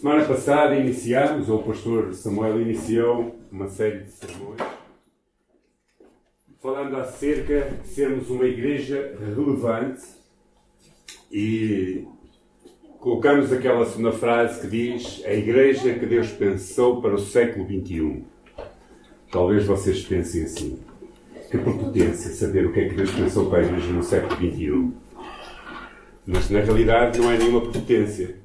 Semana passada iniciámos, ou o pastor Samuel iniciou uma série de sermões falando acerca de sermos uma igreja relevante e colocamos aquela segunda frase que diz a igreja que Deus pensou para o século XXI. Talvez vocês pensem assim. Que prepotência saber o que é que Deus pensou para a igreja no século XXI. Mas na realidade não é nenhuma prepotência.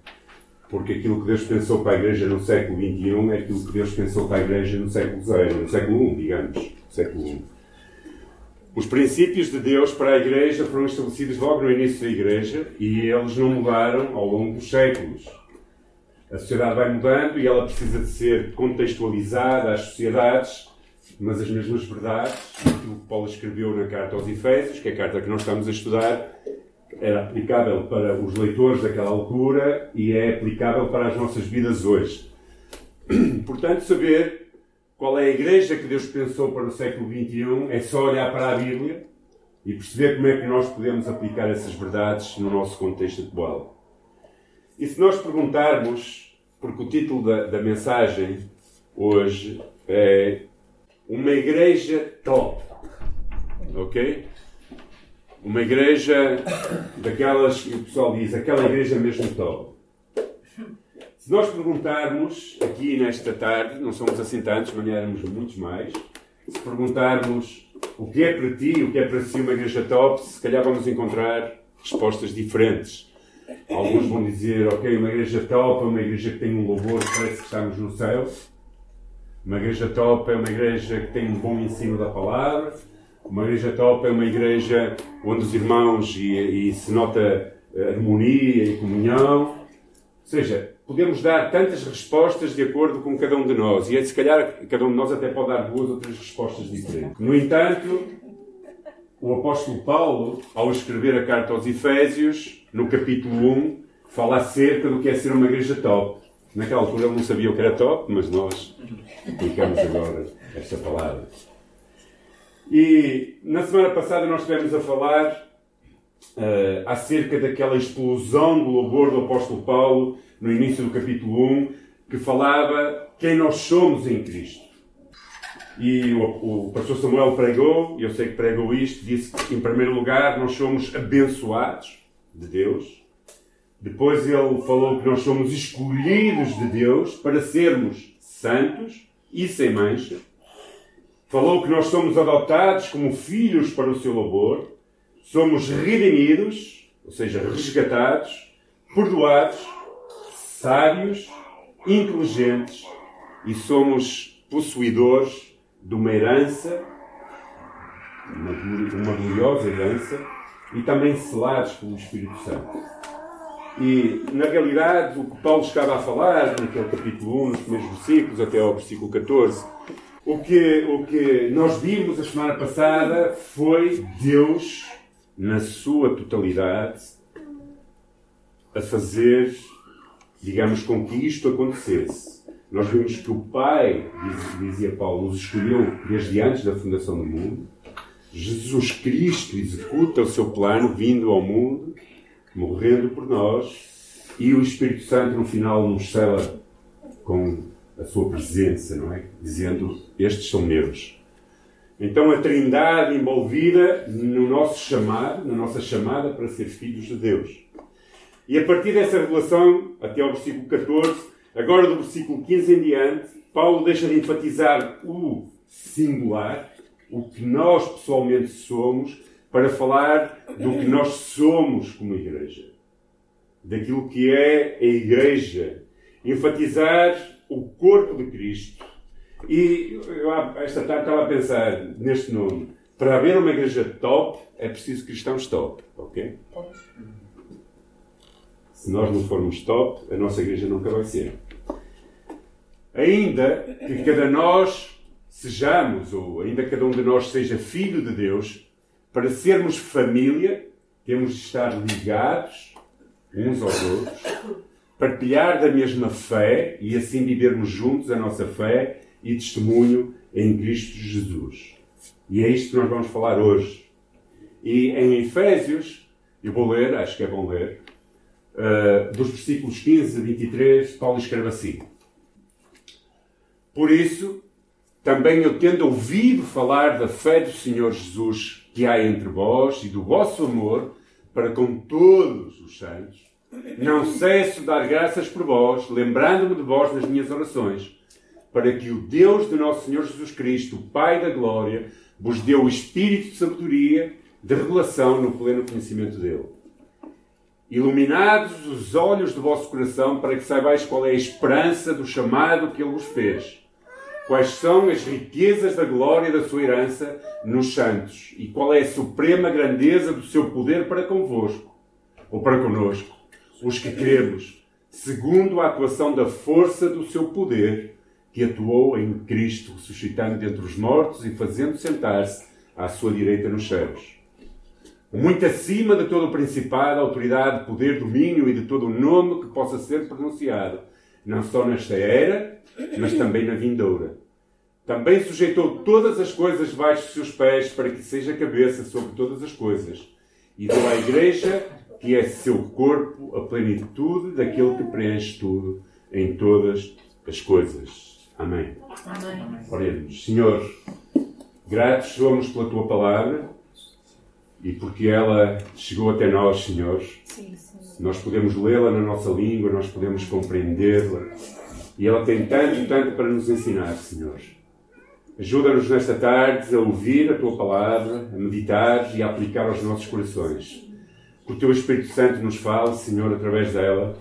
Porque aquilo que Deus pensou para a igreja no século XXI é aquilo que Deus pensou para a igreja no século zero, no século I, digamos. Século I. Os princípios de Deus para a Igreja foram estabelecidos logo no início da Igreja e eles não mudaram ao longo dos séculos. A sociedade vai mudando e ela precisa de ser contextualizada às sociedades, mas as mesmas verdades, aquilo que Paulo escreveu na carta aos Efésios, que é a carta que nós estamos a estudar, era aplicável para os leitores daquela altura e é aplicável para as nossas vidas hoje. Portanto, saber qual é a igreja que Deus pensou para o século XXI, é só olhar para a Bíblia e perceber como é que nós podemos aplicar essas verdades no nosso contexto atual. E se nós perguntarmos, porque o título da, da mensagem hoje é Uma Igreja Top, ok? Uma igreja daquelas que o pessoal diz, aquela igreja mesmo top. Se nós perguntarmos aqui nesta tarde, não somos assim tantos, mas éramos muitos mais, se perguntarmos o que é para ti, o que é para si uma igreja top, se calhar vamos encontrar respostas diferentes. Alguns vão dizer, ok, uma igreja top é uma igreja que tem um louvor parece que estamos no céu. Uma igreja top é uma igreja que tem um bom ensino da palavra. Uma igreja top é uma igreja onde os irmãos e, e se nota harmonia e comunhão. Ou seja, podemos dar tantas respostas de acordo com cada um de nós. E se calhar cada um de nós até pode dar duas ou três respostas diferentes. No entanto, o apóstolo Paulo, ao escrever a carta aos Efésios, no capítulo 1, fala acerca do que é ser uma igreja top. Naquela altura ele não sabia o que era top, mas nós aplicamos agora esta palavra. E na semana passada nós estivemos a falar uh, acerca daquela explosão do louvor do apóstolo Paulo no início do capítulo 1, que falava quem nós somos em Cristo. E o, o pastor Samuel pregou, e eu sei que pregou isto, disse que, em primeiro lugar, nós somos abençoados de Deus. Depois ele falou que nós somos escolhidos de Deus para sermos santos e sem mancha. Falou que nós somos adotados como filhos para o seu louvor. Somos redimidos, ou seja, resgatados, perdoados sábios, inteligentes e somos possuidores de uma herança, uma, uma gloriosa herança, e também selados pelo Espírito Santo. E, na realidade, o que Paulo estava a falar, naquele capítulo 1, nos primeiros versículos, até ao versículo 14, o que, o que nós vimos a semana passada foi Deus, na sua totalidade, a fazer digamos, com que isto acontecesse. Nós vimos que o Pai, dizia Paulo, nos escolheu desde antes da fundação do mundo. Jesus Cristo executa o seu plano vindo ao mundo, morrendo por nós, e o Espírito Santo no final nos cela com a sua presença, não é? Dizendo: Estes são meus. Então a Trindade envolvida no nosso chamado, na nossa chamada para ser filhos de Deus. E a partir dessa revelação, até ao versículo 14, agora do versículo 15 em diante, Paulo deixa de enfatizar o singular, o que nós pessoalmente somos, para falar do que nós somos como igreja. Daquilo que é a igreja. Enfatizar o corpo de Cristo. E eu, esta tarde estava a pensar neste nome. Para haver uma igreja top, é preciso cristãos top, ok? Se nós não formos top, a nossa igreja nunca vai ser. Ainda que cada nós sejamos, ou ainda cada um de nós seja filho de Deus, para sermos família, temos de estar ligados uns aos outros, partilhar da mesma fé e assim vivermos juntos a nossa fé e testemunho em Cristo Jesus. E é isto que nós vamos falar hoje. E em Efésios, eu vou ler, acho que é bom ler, uh, dos versículos 15 a 23, Paulo escreve assim: Por isso, também eu tendo ouvido falar da fé do Senhor Jesus que há entre vós e do vosso amor para com todos os santos, não cesso de dar graças por vós, lembrando-me de vós nas minhas orações, para que o Deus de nosso Senhor Jesus Cristo, Pai da Glória, vos dê o espírito de sabedoria, de revelação no pleno conhecimento dele. Iluminados os olhos do vosso coração, para que saibais qual é a esperança do chamado que ele vos fez. Quais são as riquezas da glória da sua herança nos santos? E qual é a suprema grandeza do seu poder para convosco, ou para conosco, os que cremos, segundo a atuação da força do seu poder, que atuou em Cristo, ressuscitando dentre os mortos e fazendo sentar-se à sua direita nos céus. Muito acima de todo o principado, autoridade, poder, domínio e de todo o nome que possa ser pronunciado, não só nesta era, mas também na vindoura. Também sujeitou todas as coisas debaixo de seus pés, para que seja cabeça sobre todas as coisas. E deu à Igreja, que é seu corpo, a plenitude daquele que preenche tudo em todas as coisas. Amém. Amém. Oremos. Senhor, gratos somos pela tua palavra e porque ela chegou até nós, Senhor. Sim, nós podemos lê-la na nossa língua, nós podemos compreendê-la e ela tem tanto, tanto para nos ensinar, Senhor. Ajuda-nos nesta tarde a ouvir a tua palavra, a meditar e a aplicar aos nossos corações. Que o teu Espírito Santo nos fale, Senhor, através dela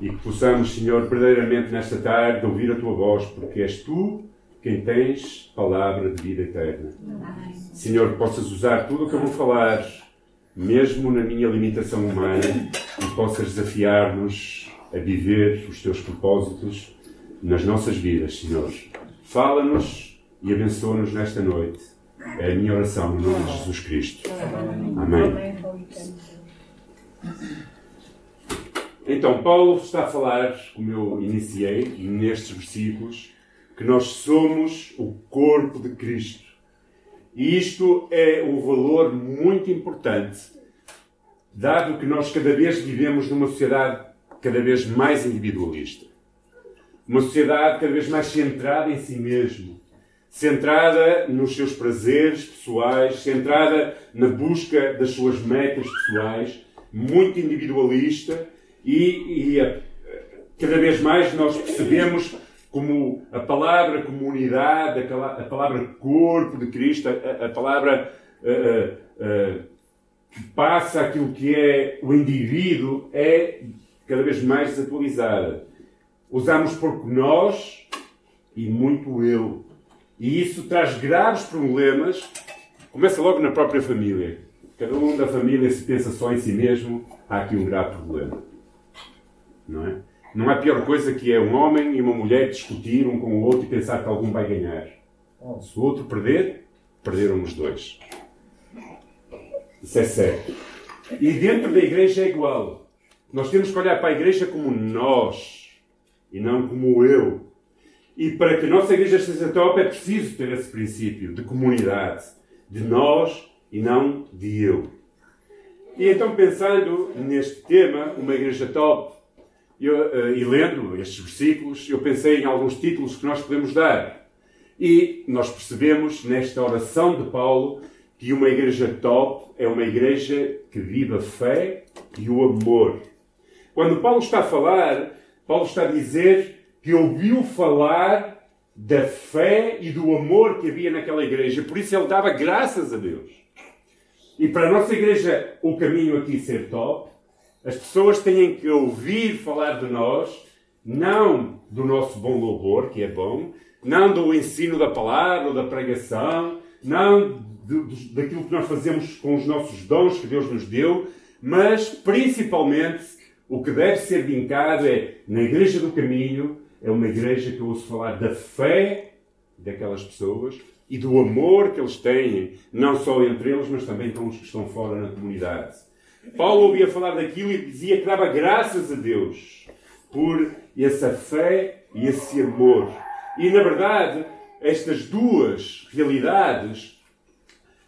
e que possamos, Senhor, verdadeiramente nesta tarde ouvir a tua voz, porque és tu quem tens palavra de vida eterna. Senhor, que possas usar tudo o que eu vou falar, mesmo na minha limitação humana, e possas desafiar-nos a viver os teus propósitos nas nossas vidas, Senhor. Fala-nos e abençoa-nos nesta noite. É a minha oração no nome de Jesus Cristo. Amém. Então, Paulo está a falar, como eu iniciei, nestes versículos, que nós somos o corpo de Cristo. E isto é um valor muito importante, dado que nós cada vez vivemos numa sociedade cada vez mais individualista. Uma sociedade cada vez mais centrada em si mesmo, centrada nos seus prazeres pessoais, centrada na busca das suas metas pessoais, muito individualista e, e a, cada vez mais nós percebemos como a palavra comunidade, a, palavra corpo de Cristo, a, a palavra que passa aquilo que é o indivíduo é cada vez mais desatualizada. Usamos pouco nós e muito eu. E isso traz graves problemas. Começa logo na própria família. Cada um da família se pensa só em si mesmo, há aqui um grave problema. Não é? Não há pior coisa que é um homem e uma mulher discutir um com o outro e pensar que algum vai ganhar. Se o outro perder, perderam os dois. Isso é certo. E dentro da igreja é igual. Nós temos que olhar para a igreja como nós e não como eu. E para que a nossa igreja seja top é preciso ter esse princípio de comunidade, de nós e não de eu. E então, pensando neste tema, uma igreja top, eu, uh, e lendo estes versículos, eu pensei em alguns títulos que nós podemos dar. E nós percebemos nesta oração de Paulo que uma igreja top é uma igreja que vive a fé e o amor. Quando Paulo está a falar Paulo está a dizer que ouviu falar da fé e do amor que havia naquela igreja, por isso ele dava graças a Deus. E para a nossa igreja, o caminho aqui ser top, as pessoas têm que ouvir falar de nós, não do nosso bom louvor, que é bom, não do ensino da palavra ou da pregação, não daquilo que nós fazemos com os nossos dons que Deus nos deu, mas principalmente o que deve ser vincado é, na Igreja do Caminho, é uma igreja que eu ouço falar da fé daquelas pessoas e do amor que eles têm, não só entre eles, mas também com os que estão fora na comunidade. Paulo ouvia falar daquilo e dizia que dava graças a Deus por essa fé e esse amor. E, na verdade, estas duas realidades,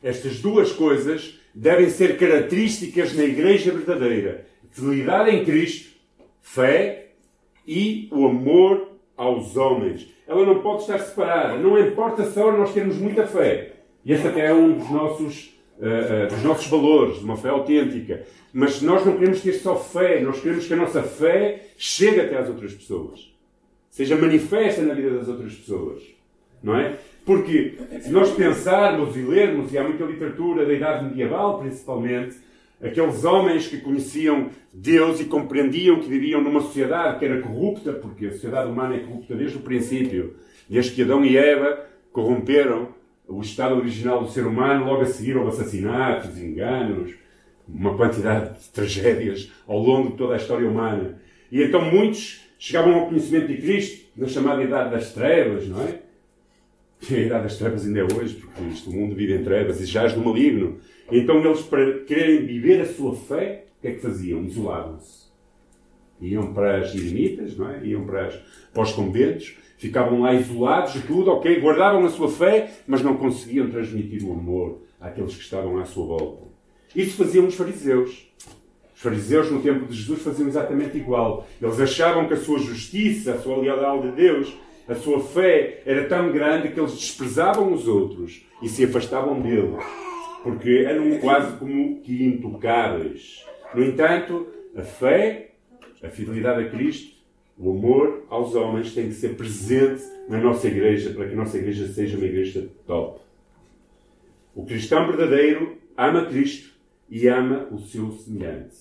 estas duas coisas, devem ser características na igreja verdadeira fidelidade em Cristo fé e o amor aos homens. Ela não pode estar separada. Não importa só nós termos muita fé. E esse até é um dos nossos, uh, uh, dos nossos valores, uma fé autêntica. Mas nós não queremos ter só fé, nós queremos que a nossa fé chegue até às outras pessoas. Seja manifesta na vida das outras pessoas. Não é? Porque se nós pensarmos e lermos, e há muita literatura da Idade Medieval principalmente, aqueles homens que conheciam Deus e compreendiam que viviam numa sociedade que era corrupta, porque a sociedade humana é corrupta desde o princípio, desde que Adão e Eva corromperam o estado original do ser humano, logo a seguir houve assassinatos, enganos, uma quantidade de tragédias ao longo de toda a história humana. E então muitos chegavam ao conhecimento de Cristo na chamada Idade das Trevas, não é? E a Idade das Trevas ainda é hoje, porque o mundo vive em trevas e jaz do maligno. Então eles, para quererem viver a sua fé, o que é que faziam? Isolavam-se. Iam para as eremitas, não é? Iam para, as, para os conventos, ficavam lá isolados de tudo, ok? Guardavam a sua fé, mas não conseguiam transmitir o amor àqueles que estavam à sua volta. Isso faziam os fariseus. Os fariseus, no tempo de Jesus, faziam exatamente igual. Eles achavam que a sua justiça, a sua lealdade a Deus, a sua fé era tão grande que eles desprezavam os outros e se afastavam deles, porque eram quase como que intocáveis. No entanto, a fé, a fidelidade a Cristo, o amor aos homens tem que ser presente na nossa igreja para que a nossa igreja seja uma igreja top. O cristão verdadeiro ama Cristo e ama o seu semelhante.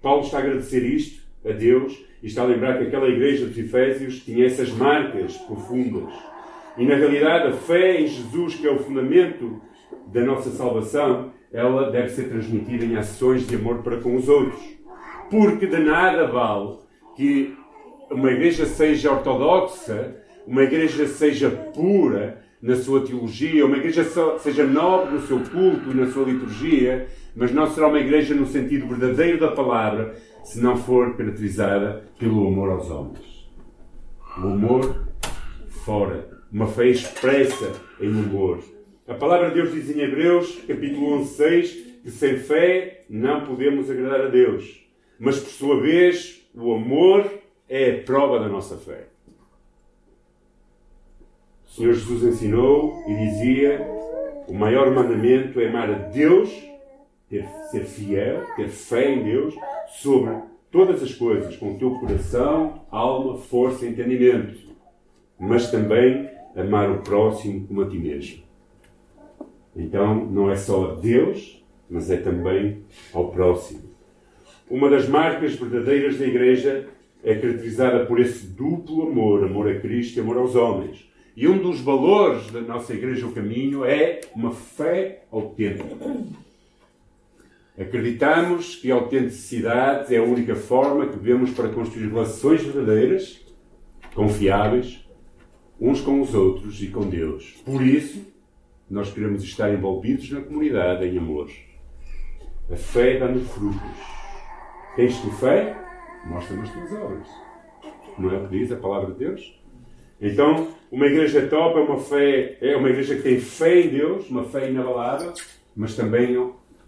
Paulo está a agradecer isto a Deus e está a lembrar que aquela igreja dos Efésios tinha essas marcas profundas. E na realidade, a fé em Jesus, que é o fundamento da nossa salvação, ela deve ser transmitida em ações de amor para com os outros. Porque de nada vale que uma igreja seja ortodoxa, uma igreja seja pura na sua teologia, uma igreja seja nobre no seu culto e na sua liturgia, mas não será uma igreja no sentido verdadeiro da palavra se não for caracterizada pelo amor aos homens. O amor fora, uma fé expressa em amor. A palavra de Deus diz em Hebreus, capítulo 11, 6, que sem fé não podemos agradar a Deus. Mas, por sua vez, o amor é a prova da nossa fé. O Senhor Jesus ensinou e dizia: o maior mandamento é amar a Deus ter, ser fiel, ter fé em Deus sobre todas as coisas, com o teu coração, alma, força e entendimento, mas também amar o próximo como a ti mesmo. Então, não é só a Deus, mas é também ao próximo. Uma das marcas verdadeiras da Igreja é caracterizada por esse duplo amor, amor a Cristo e amor aos homens. E um dos valores da nossa Igreja, o caminho, é uma fé autêntica. Acreditamos que a autenticidade é a única forma que devemos para construir relações verdadeiras, confiáveis, uns com os outros e com Deus. Por isso, nós queremos estar envolvidos na comunidade em amor. A fé dá-nos frutos. Tens tu fé? Mostra-me as tuas obras. Não é o que diz a palavra de Deus? Então, uma igreja top é uma fé, é uma igreja que tem fé em Deus, uma fé inabalável, mas também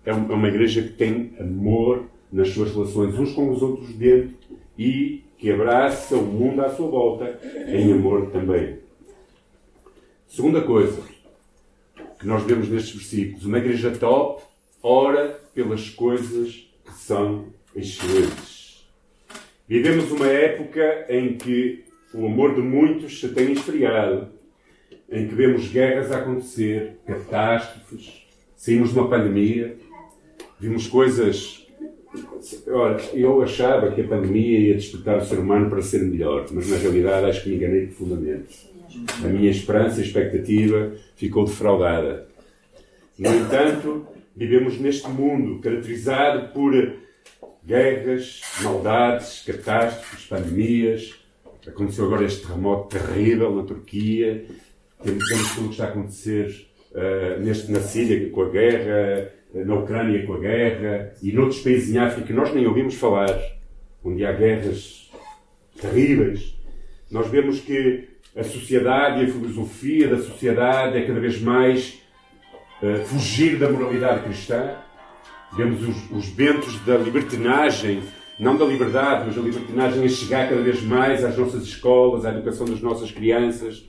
é, é uma igreja que tem amor nas suas relações uns com os outros dentro e que abraça o mundo à sua volta em amor também. Segunda coisa que nós vemos nestes versículos: uma igreja top ora pelas coisas que são excelentes. Vivemos uma época em que o amor de muitos se tem esfriado, em que vemos guerras a acontecer, catástrofes, saímos de uma pandemia, Vimos coisas. Ora, eu achava que a pandemia ia despertar o ser humano para ser melhor, mas na realidade acho que me enganei profundamente. A minha esperança e expectativa ficou defraudada. No entanto, vivemos neste mundo caracterizado por guerras, maldades, catástrofes, pandemias. Aconteceu agora este terremoto terrível na Turquia. Temos tudo o que está a acontecer uh, neste, na Síria com a guerra, na Ucrânia com a guerra e noutros países em África que nós nem ouvimos falar, onde há guerras terríveis, nós vemos que a sociedade e a filosofia da sociedade é cada vez mais uh, fugir da moralidade cristã. Vemos os, os ventos da libertinagem não da liberdade, mas da libertinagem a chegar cada vez mais às nossas escolas, à educação das nossas crianças,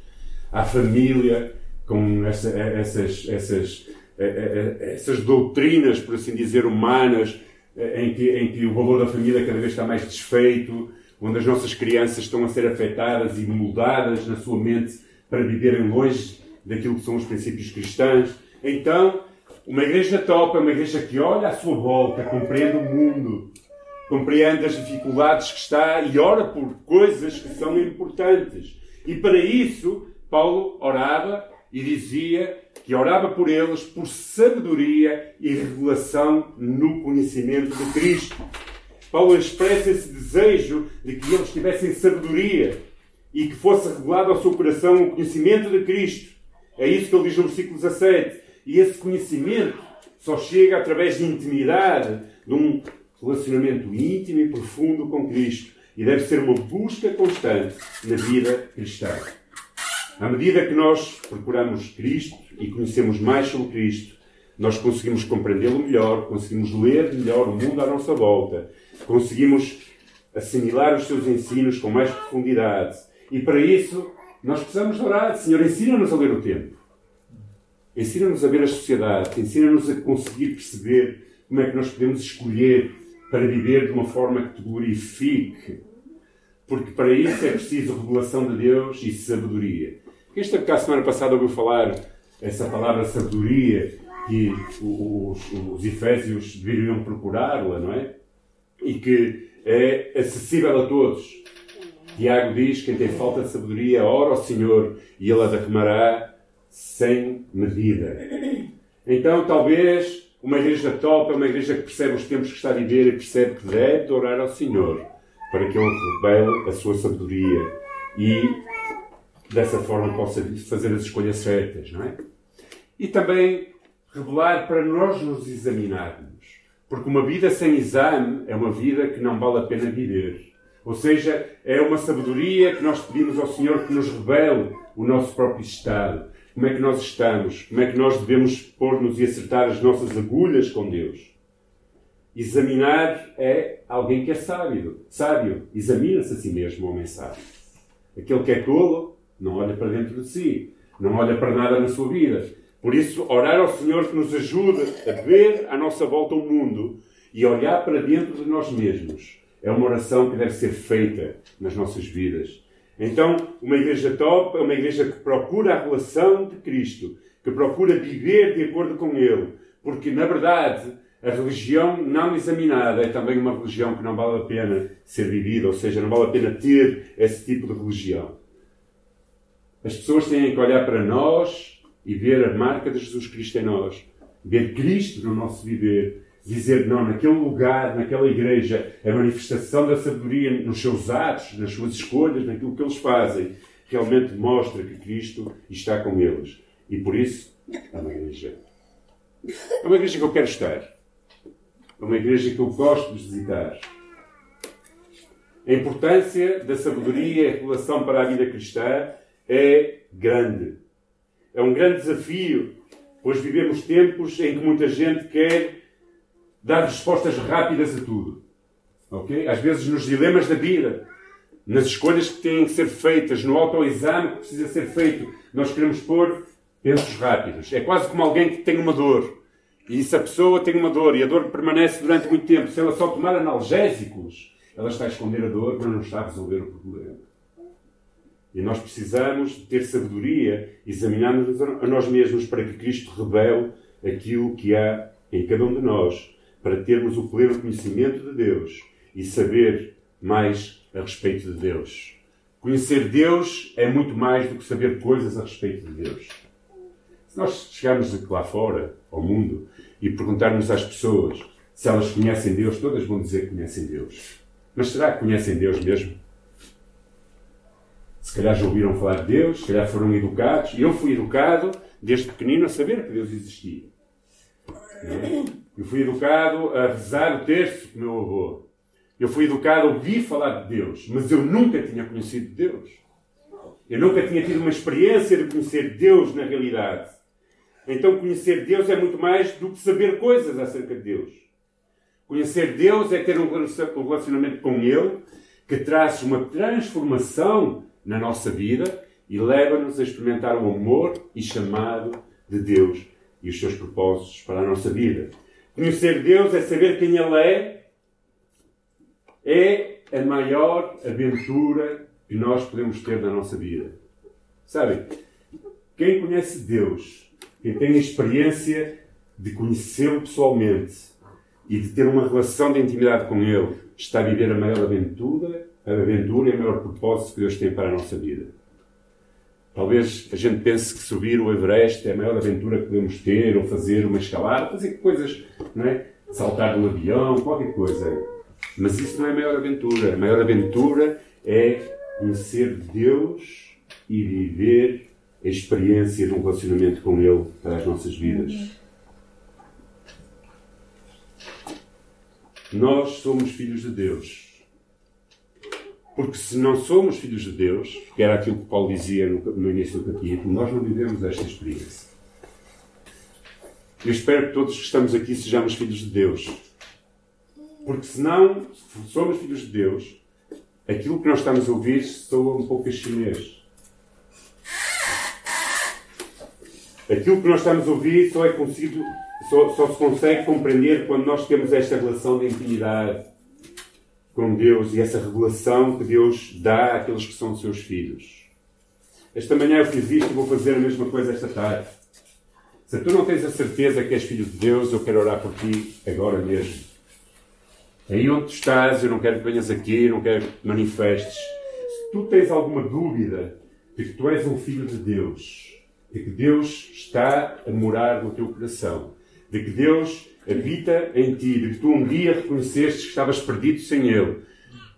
à família, com essa, essas, essas, eh, eh, essas doutrinas, por assim dizer, humanas, em que, em que o valor da família cada vez está mais desfeito, onde as nossas crianças estão a ser afetadas e moldadas na sua mente para viverem longe daquilo que são os princípios cristãos. Então, uma igreja top é uma igreja que olha à sua volta, compreende o mundo, compreende as dificuldades que está e ora por coisas que são importantes. E para isso, Paulo orava e dizia que orava por eles por sabedoria e revelação no conhecimento de Cristo. Paulo expressa esse desejo de que eles tivessem sabedoria e que fosse revelado ao seu coração o conhecimento de Cristo. É isso que ele diz no versículo 17. E esse conhecimento só chega através de intimidade, de um relacionamento íntimo e profundo com Cristo. E deve ser uma busca constante na vida cristã. À medida que nós procuramos Cristo e conhecemos mais sobre Cristo, nós conseguimos compreendê-lo melhor, conseguimos ler melhor o mundo à nossa volta, conseguimos assimilar os seus ensinos com mais profundidade. E para isso, nós precisamos orar. Senhor, ensina-nos a ler o tempo. Ensina-nos a ver a sociedade. Ensina-nos a conseguir perceber como é que nós podemos escolher para viver de uma forma que te glorifique. Porque para isso é preciso revelação de Deus e sabedoria. Este a semana passada ouviu falar essa palavra sabedoria que os, os Efésios deveriam procurá-la, não é? E que é acessível a todos. Tiago diz: quem tem falta de sabedoria, ora ao Senhor e Ele a derramará sem medida. Então, talvez uma igreja top é uma igreja que percebe os tempos que está a viver e percebe que deve orar ao Senhor para que Ele revele a sua sabedoria e dessa forma possa fazer as escolhas certas, não é? E também revelar para nós nos examinarmos. Porque uma vida sem exame é uma vida que não vale a pena viver. Ou seja, é uma sabedoria que nós pedimos ao Senhor que nos revele o nosso próprio estado. Como é que nós estamos? Como é que nós devemos pôr-nos e acertar as nossas agulhas com Deus? Examinar é alguém que é sábio. Sábio, examina-se a si mesmo, homem sábio. Aquele que é tolo, não olha para dentro de si. Não olha para nada na sua vida. Por isso, orar ao Senhor que nos ajude a ver à nossa volta o mundo e olhar para dentro de nós mesmos é uma oração que deve ser feita nas nossas vidas. Então, uma igreja top é uma igreja que procura a relação de Cristo, que procura viver de acordo com Ele, porque, na verdade, a religião não examinada é também uma religião que não vale a pena ser vivida, ou seja, não vale a pena ter esse tipo de religião. As pessoas têm que olhar para nós e ver a marca de Jesus Cristo em nós, ver Cristo no nosso viver, dizer não, naquele lugar, naquela igreja, a manifestação da sabedoria nos seus atos, nas suas escolhas, naquilo que eles fazem, realmente mostra que Cristo está com eles. E por isso, é uma igreja. É uma igreja que eu quero estar. É uma igreja que eu gosto de visitar. A importância da sabedoria e a revelação para a vida cristã é grande. É um grande desafio, pois vivemos tempos em que muita gente quer dar respostas rápidas a tudo. Ok? Às vezes nos dilemas da vida, nas escolhas que têm que ser feitas, no autoexame que precisa ser feito, nós queremos pôr pensos rápidos. É quase como alguém que tem uma dor. E se a pessoa tem uma dor e a dor permanece durante muito tempo, se ela só tomar analgésicos, ela está a esconder a dor, mas não está a resolver o problema. E nós precisamos ter sabedoria, examinar-nos a nós mesmos para que Cristo revele aquilo que há em cada um de nós para termos o pleno conhecimento de Deus e saber mais a respeito de Deus. Conhecer Deus é muito mais do que saber coisas a respeito de Deus. Se nós chegarmos lá fora, ao mundo, e perguntarmos às pessoas se elas conhecem Deus, todas vão dizer que conhecem Deus. Mas será que conhecem Deus mesmo? Se calhar já ouviram falar de Deus, se calhar foram educados. Eu fui educado desde pequenino a saber que Deus existia. Eu fui educado a rezar o texto com meu avô. Eu fui educado a ouvir falar de Deus, mas eu nunca tinha conhecido Deus. Eu nunca tinha tido uma experiência de conhecer Deus na realidade. Então, conhecer Deus é muito mais do que saber coisas acerca de Deus. Conhecer Deus é ter um relacionamento com Ele que traz uma transformação na nossa vida e leva-nos a experimentar o amor e chamado de Deus e os seus propósitos para a nossa vida. Conhecer Deus é saber quem Ele é, é a maior aventura que nós podemos ter na nossa vida. Sabe? Quem conhece Deus, quem tem a experiência de conhecê-lo pessoalmente e de ter uma relação de intimidade com Ele, está a viver a maior aventura, a aventura e o maior propósito que Deus tem para a nossa vida. Talvez a gente pense que subir o Everest é a maior aventura que podemos ter, ou fazer uma escalada, fazer coisas, não é? Saltar de um avião, qualquer coisa. Mas isso não é a maior aventura. A maior aventura é conhecer Deus e viver a experiência de um relacionamento com Ele para as nossas vidas. Nós somos filhos de Deus. Porque se não somos filhos de Deus, que era aquilo que Paulo dizia no, no início do capítulo, nós não vivemos esta experiência. Eu espero que todos que estamos aqui sejamos filhos de Deus. Porque se não somos filhos de Deus, aquilo que nós estamos a ouvir soa um pouco chinês. Aquilo que nós estamos a ouvir só é conseguido, só, só se consegue compreender quando nós temos esta relação de intimidade com Deus e essa revelação que Deus dá àqueles que são seus filhos. Esta manhã eu fiz isto e vou fazer a mesma coisa esta tarde. Se tu não tens a certeza que és filho de Deus, eu quero orar por ti agora mesmo. Aí onde tu estás, eu não quero que venhas aqui, não quero que te manifestes. Se tu tens alguma dúvida de que tu és um filho de Deus, de que Deus está a morar no teu coração, de que Deus habita em ti, de que tu um dia reconheceste que estavas perdido sem Ele,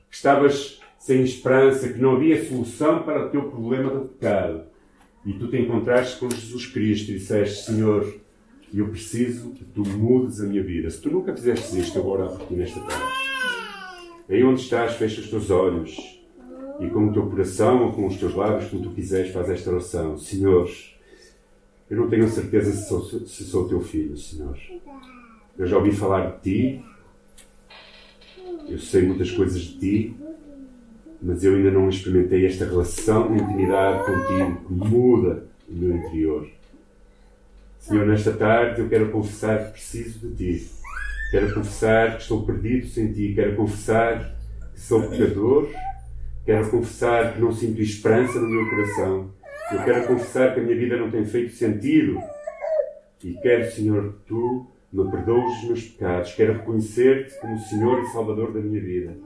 que estavas sem esperança, que não havia solução para o teu problema do pecado. E tu te encontraste com Jesus Cristo e disseste: Senhor, eu preciso que tu mudes a minha vida. Se tu nunca fizeste isto, eu vou nesta tarde. Aí onde estás, fecha os teus olhos e com o teu coração ou com os teus lábios, como tu quiseres, faz esta oração. Senhor, eu não tenho certeza se sou, se sou teu filho, Senhor. Eu já ouvi falar de ti, eu sei muitas coisas de ti, mas eu ainda não experimentei esta relação de intimidade contigo que muda o meu interior. Senhor, nesta tarde eu quero confessar que preciso de ti. Quero confessar que estou perdido sem ti. Quero confessar que sou pecador. Quero confessar que não sinto esperança no meu coração. Eu quero confessar que a minha vida não tem feito sentido. E quero, Senhor, que tu me perdoes os meus pecados. Quero reconhecer-te como Senhor e Salvador da minha vida.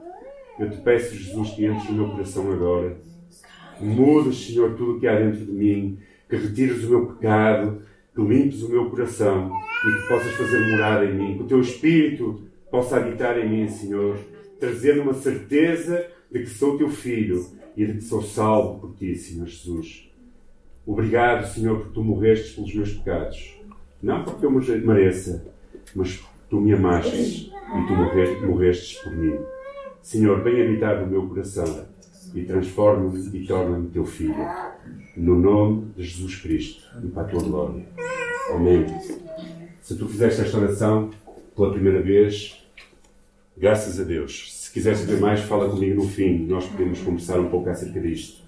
Eu te peço, Jesus, que entres no meu coração agora. Mudes, Senhor, tudo o que há dentro de mim. Que retires o meu pecado. Que limpes o meu coração. E que possas fazer morada em mim. Que o teu Espírito possa habitar em mim, Senhor. Trazendo uma certeza de que sou teu filho e de que sou salvo por ti, Senhor Jesus. Obrigado, Senhor, porque tu morrestes pelos meus pecados. Não porque eu mereça, mas tu me amaste e tu morrestes por mim. Senhor, vem habitar no meu coração e transforma-me e torna-me teu filho. No nome de Jesus Cristo e para a tua glória. Amém. Se tu fizeste esta oração pela primeira vez, graças a Deus. Se quiseres saber mais, fala comigo no fim. Nós podemos conversar um pouco acerca disto.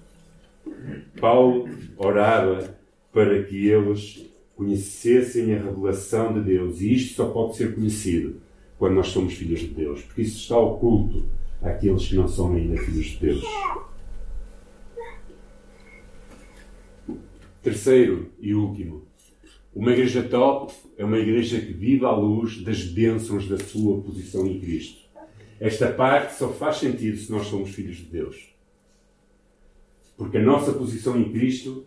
Paulo orava para que eles conhecessem a revelação de Deus. E isto só pode ser conhecido quando nós somos filhos de Deus, porque isso está oculto àqueles que não são ainda filhos de Deus. Terceiro e último, uma igreja top é uma igreja que vive à luz das bênçãos da sua posição em Cristo. Esta parte só faz sentido se nós somos filhos de Deus. Porque a nossa posição em Cristo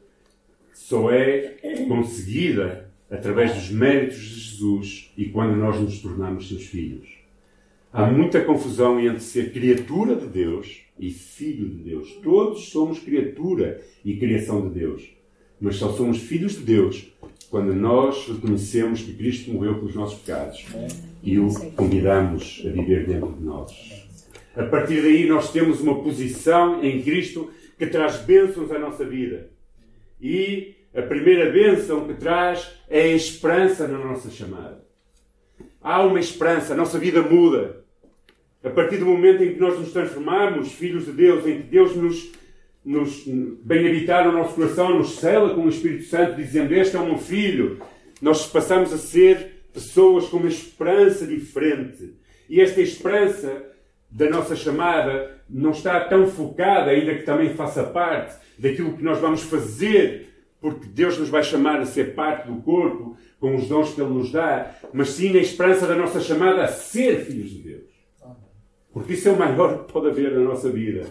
só é conseguida através dos méritos de Jesus e quando nós nos tornamos seus filhos. Há muita confusão entre ser criatura de Deus e filho de Deus. Todos somos criatura e criação de Deus. Mas só somos filhos de Deus quando nós reconhecemos que Cristo morreu pelos nossos pecados e o convidamos a viver dentro de nós. A partir daí, nós temos uma posição em Cristo que traz bênçãos à nossa vida. E a primeira bênção que traz é a esperança na nossa chamada. há uma esperança, a nossa vida muda. A partir do momento em que nós nos transformamos, filhos de Deus, em que Deus nos, nos bem habitar no nosso coração, nos cela com o Espírito Santo, dizendo: Este é o meu filho, nós passamos a ser pessoas com uma esperança diferente. E esta esperança da nossa chamada não está tão focada, ainda que também faça parte daquilo que nós vamos fazer, porque Deus nos vai chamar a ser parte do corpo, com os dons que Ele nos dá, mas sim na esperança da nossa chamada a ser filhos de Deus. Porque isso é o maior que pode haver na nossa vida.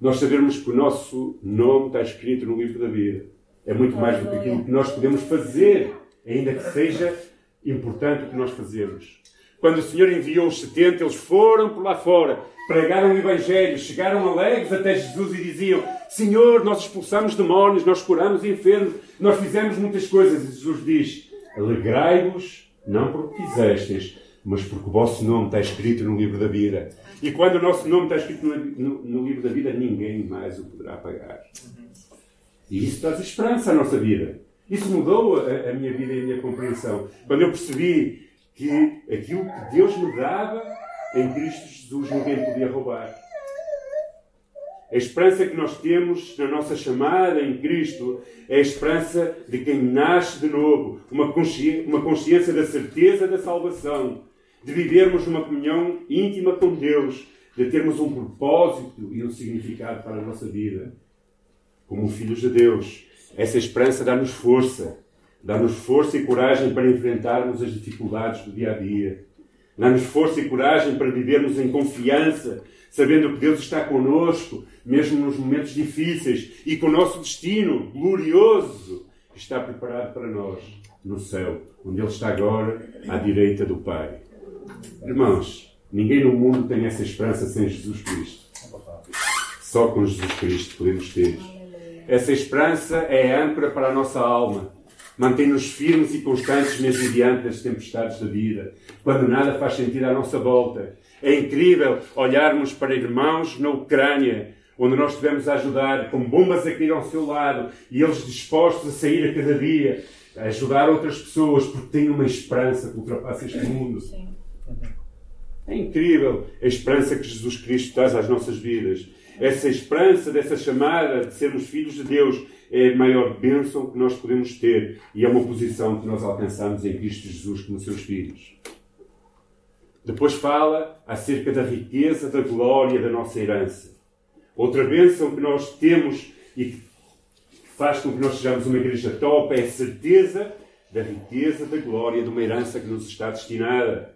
Nós sabermos que o nosso nome está escrito no livro da vida. É muito mais do que aquilo que nós podemos fazer, ainda que seja importante o que nós fazemos. Quando o Senhor enviou os 70, eles foram por lá fora, pregaram o Evangelho, chegaram alegres até Jesus e diziam: Senhor, nós expulsamos demónios, nós curamos enfermos, nós fizemos muitas coisas. E Jesus diz: Alegrai-vos, não porque fizestes, mas porque o vosso nome está escrito no livro da vida. E quando o nosso nome está escrito no, no, no livro da vida, ninguém mais o poderá apagar. E isso traz esperança à nossa vida. Isso mudou a, a minha vida e a minha compreensão. Quando eu percebi que aquilo que Deus me dava em Cristo Jesus ninguém podia roubar. A esperança que nós temos na nossa chamada em Cristo é a esperança de quem nasce de novo, uma consciência, uma consciência da certeza da salvação, de vivermos uma comunhão íntima com Deus, de termos um propósito e um significado para a nossa vida. Como filhos de Deus, essa esperança dá-nos força, dá-nos força e coragem para enfrentarmos as dificuldades do dia a dia. Dá-nos força e coragem para vivermos em confiança, sabendo que Deus está conosco, mesmo nos momentos difíceis, e que o nosso destino glorioso está preparado para nós no céu, onde Ele está agora à direita do Pai. Irmãos, ninguém no mundo tem essa esperança sem Jesus Cristo. Só com Jesus Cristo podemos ter. Essa esperança é âncora para a nossa alma. Mantém-nos firmes e constantes mesmo diante das tempestades da vida, quando nada faz sentido à nossa volta. É incrível olharmos para irmãos na Ucrânia, onde nós estivemos a ajudar, com bombas a cair ao seu lado, e eles dispostos a sair a cada dia, a ajudar outras pessoas, porque têm uma esperança que ultrapassa este mundo. É incrível a esperança que Jesus Cristo traz às nossas vidas. Essa esperança dessa chamada de sermos filhos de Deus é a maior bênção que nós podemos ter e é uma posição que nós alcançamos em Cristo Jesus como seus filhos. Depois fala acerca da riqueza, da glória da nossa herança. Outra bênção que nós temos e que faz com que nós sejamos uma igreja top é a certeza da riqueza, da glória de uma herança que nos está destinada.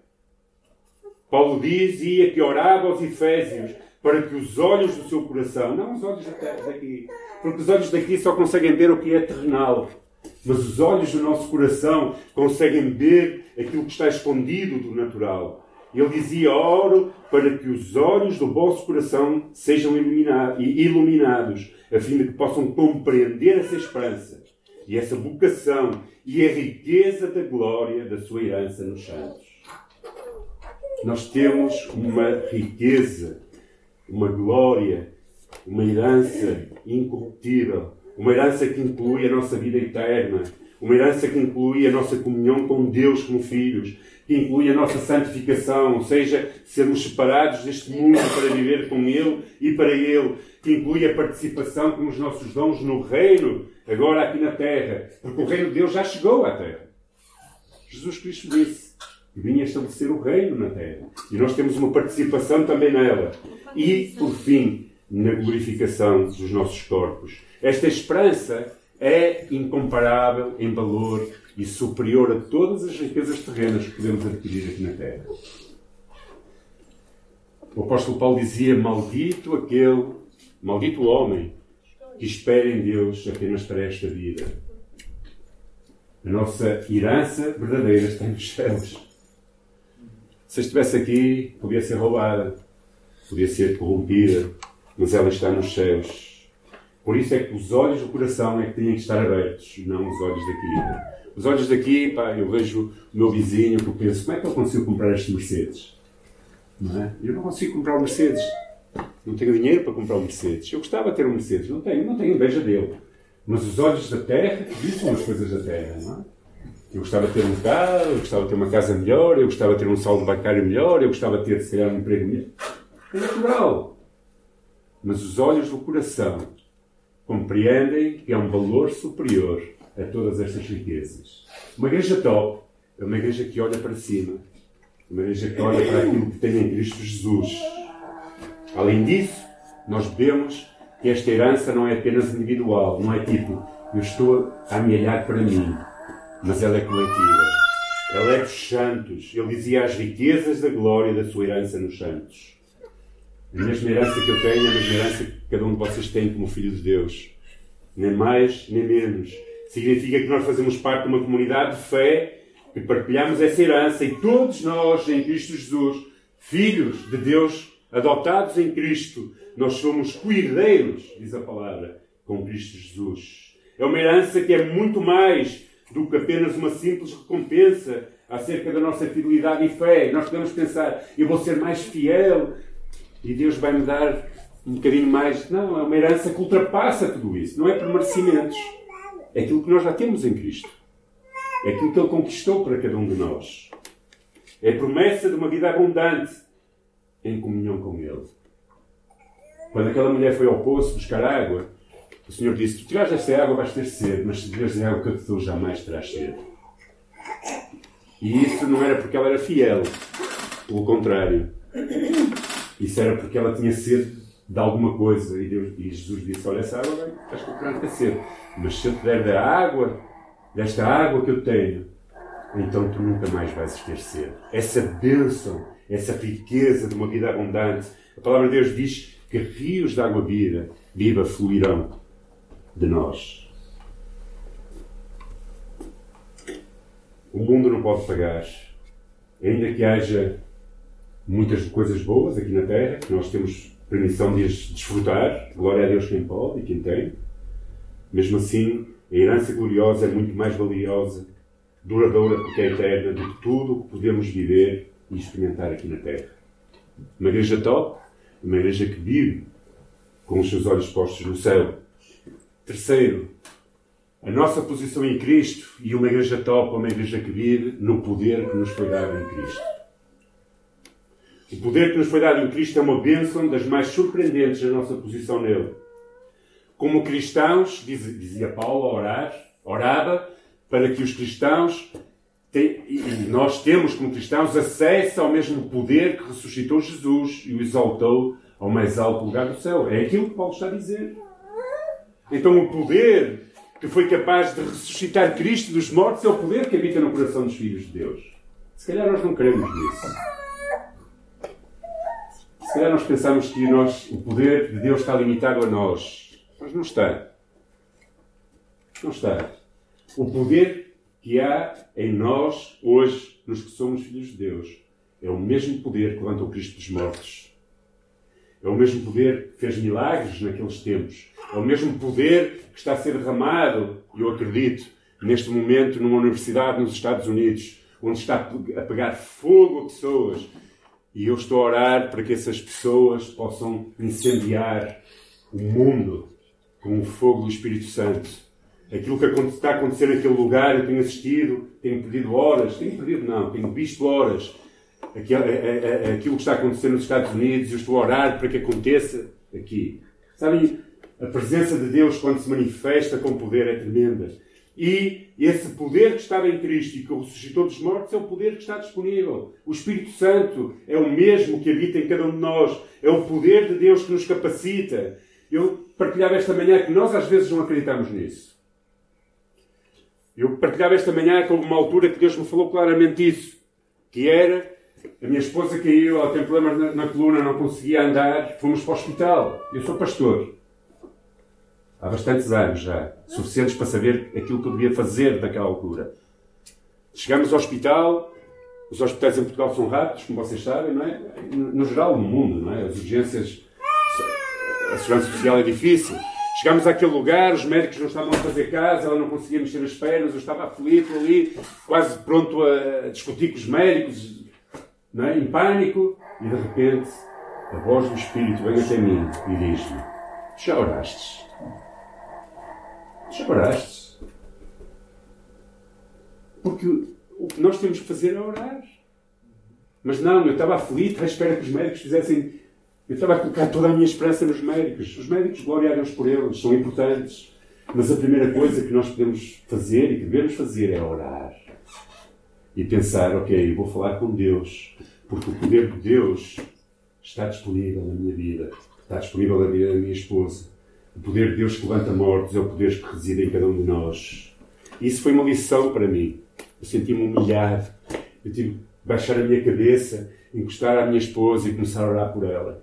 Paulo dizia que orava aos Efésios para que os olhos do seu coração, não os olhos daqui, porque os olhos daqui só conseguem ver o que é terrenal, mas os olhos do nosso coração conseguem ver aquilo que está escondido do natural. Ele dizia: Oro para que os olhos do vosso coração sejam iluminados, a fim de que possam compreender essa esperança e essa vocação e a riqueza da glória da sua herança nos santos. Nós temos uma riqueza uma glória, uma herança incorruptível, uma herança que inclui a nossa vida eterna, uma herança que inclui a nossa comunhão com Deus como filhos, que inclui a nossa santificação, ou seja, sermos separados deste mundo para viver com Ele e para Ele, que inclui a participação com os nossos dons no reino, agora aqui na terra, porque o reino de Deus já chegou à terra. Jesus Cristo disse vinha estabelecer o reino na terra e nós temos uma participação também nela e, por fim, na glorificação dos nossos corpos. Esta esperança é incomparável em valor e superior a todas as riquezas terrenas que podemos adquirir aqui na Terra. O apóstolo Paulo dizia: Maldito aquele, maldito o homem que espera em Deus apenas para esta vida. A nossa herança verdadeira está nos céus. Se estivesse aqui, podia ser roubada podia ser corrompida, mas ela está nos céus. Por isso é que os olhos do coração é que têm que estar abertos, não os olhos daqui. Os olhos daqui, pá, eu vejo o meu vizinho que eu penso, como é que eu consigo comprar este Mercedes? Não é? Eu não consigo comprar o Mercedes. Não tenho dinheiro para comprar o Mercedes. Eu gostava de ter um Mercedes. Não tenho, não tenho inveja dele. Mas os olhos da terra, isso são as coisas da terra, não é? Eu gostava de ter um carro, eu gostava de ter uma casa melhor, eu gostava de ter um saldo bancário melhor, eu gostava de ter, se calhar, um emprego melhor. É natural. Mas os olhos do coração compreendem que é um valor superior a todas estas riquezas. Uma igreja top é uma igreja que olha para cima, uma igreja que olha para aquilo que tem em Cristo Jesus. Além disso, nós vemos que esta herança não é apenas individual, não é tipo, eu estou a amealhar para mim, mas ela é coletiva. Ela é dos santos. Ele dizia as riquezas da glória da sua herança nos santos. A mesma herança que eu tenho, a mesma herança que cada um de vocês tem como filho de Deus. Nem mais, nem menos. Significa que nós fazemos parte de uma comunidade de fé, que partilhamos essa herança e todos nós, em Cristo Jesus, filhos de Deus, adotados em Cristo, nós somos coherdeiros, diz a palavra, com Cristo Jesus. É uma herança que é muito mais do que apenas uma simples recompensa acerca da nossa fidelidade e fé. Nós podemos pensar, eu vou ser mais fiel e Deus vai me dar um bocadinho mais. Não, é uma herança que ultrapassa tudo isso. Não é por merecimentos. É aquilo que nós já temos em Cristo. É aquilo que Ele conquistou para cada um de nós. É a promessa de uma vida abundante em comunhão com Ele. Quando aquela mulher foi ao poço buscar água, o Senhor disse: Tu tirares esta água, vais ter sede, mas se beberes a água que eu te dou, jamais terás sede. E isso não era porque ela era fiel, pelo contrário. Isso era porque ela tinha sede de alguma coisa. E, Deus, e Jesus disse: Olha, essa água vai, vais comprar ter sede. Mas se eu te der da água, desta água que eu tenho, então tu nunca mais vais ter sede. Essa bênção, essa riqueza de uma vida abundante. A palavra de Deus diz que rios de água viva, viva fluirão de nós. O mundo não pode pagar, ainda que haja muitas coisas boas aqui na Terra, que nós temos permissão de as desfrutar, glória a Deus quem pode e quem tem. Mesmo assim, a herança gloriosa é muito mais valiosa, duradoura, porque é eterna, do que tudo o que podemos viver e experimentar aqui na Terra. Uma igreja top, uma igreja que vive com os seus olhos postos no céu. Terceiro, a nossa posição em Cristo e uma igreja top, uma igreja que vive no poder que nos foi dado em Cristo. O poder que nos foi dado em Cristo é uma bênção das mais surpreendentes da nossa posição nele. Como cristãos, dizia Paulo a orar, orava para que os cristãos, e nós temos como cristãos, acesso ao mesmo poder que ressuscitou Jesus e o exaltou ao mais alto lugar do céu. É aquilo que Paulo está a dizer. Então o poder que foi capaz de ressuscitar Cristo dos mortos é o poder que habita no coração dos filhos de Deus. Se calhar nós não queremos nisso. Se calhar nós pensamos que nós, o poder de Deus está limitado a nós. Mas não está. Não está. O poder que há em nós hoje, nos que somos filhos de Deus, é o mesmo poder que levantou Cristo dos mortos. É o mesmo poder que fez milagres naqueles tempos. É o mesmo poder que está a ser derramado, e eu acredito, neste momento numa universidade nos Estados Unidos, onde está a pegar fogo a pessoas e eu estou a orar para que essas pessoas possam incendiar o mundo com o fogo do Espírito Santo. Aquilo que está a acontecer naquele lugar, eu tenho assistido, tenho perdido horas, tenho perdido não, tenho visto horas. Aquilo, aquilo que está a acontecer nos Estados Unidos, eu estou a orar para que aconteça aqui. Sabem, a presença de Deus, quando se manifesta com poder, é tremenda. E esse poder que estava em Cristo e que o ressuscitou dos mortos é o poder que está disponível. O Espírito Santo é o mesmo que habita em cada um de nós. É o poder de Deus que nos capacita. Eu partilhava esta manhã que nós às vezes não acreditamos nisso. Eu partilhava esta manhã houve uma altura que Deus me falou claramente isso. Que era, a minha esposa caiu, ela tem problemas na, na coluna, não conseguia andar, fomos para o hospital. Eu sou pastor há bastantes anos já, suficientes para saber aquilo que eu devia fazer naquela altura. Chegamos ao hospital, os hospitais em Portugal são rápidos, como vocês sabem, não é? No geral, no mundo, não é? As urgências, a segurança social é difícil. Chegámos àquele lugar, os médicos não estavam a fazer casa, ela não conseguia mexer as pernas, eu estava aflito ali, quase pronto a discutir com os médicos, é? em pânico, e de repente a voz do Espírito vem até mim e diz-me: Já orastes? Já oraste? Porque o que nós temos que fazer é orar. Mas não, eu estava aflito à espera que os médicos fizessem. Eu estava a colocar toda a minha esperança nos médicos. Os médicos, glória a Deus por eles, são importantes. Mas a primeira coisa que nós podemos fazer e que devemos fazer é orar. E pensar, ok, vou falar com Deus, porque o poder de Deus está disponível na minha vida, está disponível na vida da minha esposa. O poder de Deus que levanta mortos é o poder que reside em cada um de nós. Isso foi uma lição para mim. Eu senti-me humilhado. Eu tive que baixar a minha cabeça, encostar à minha esposa e começar a orar por ela.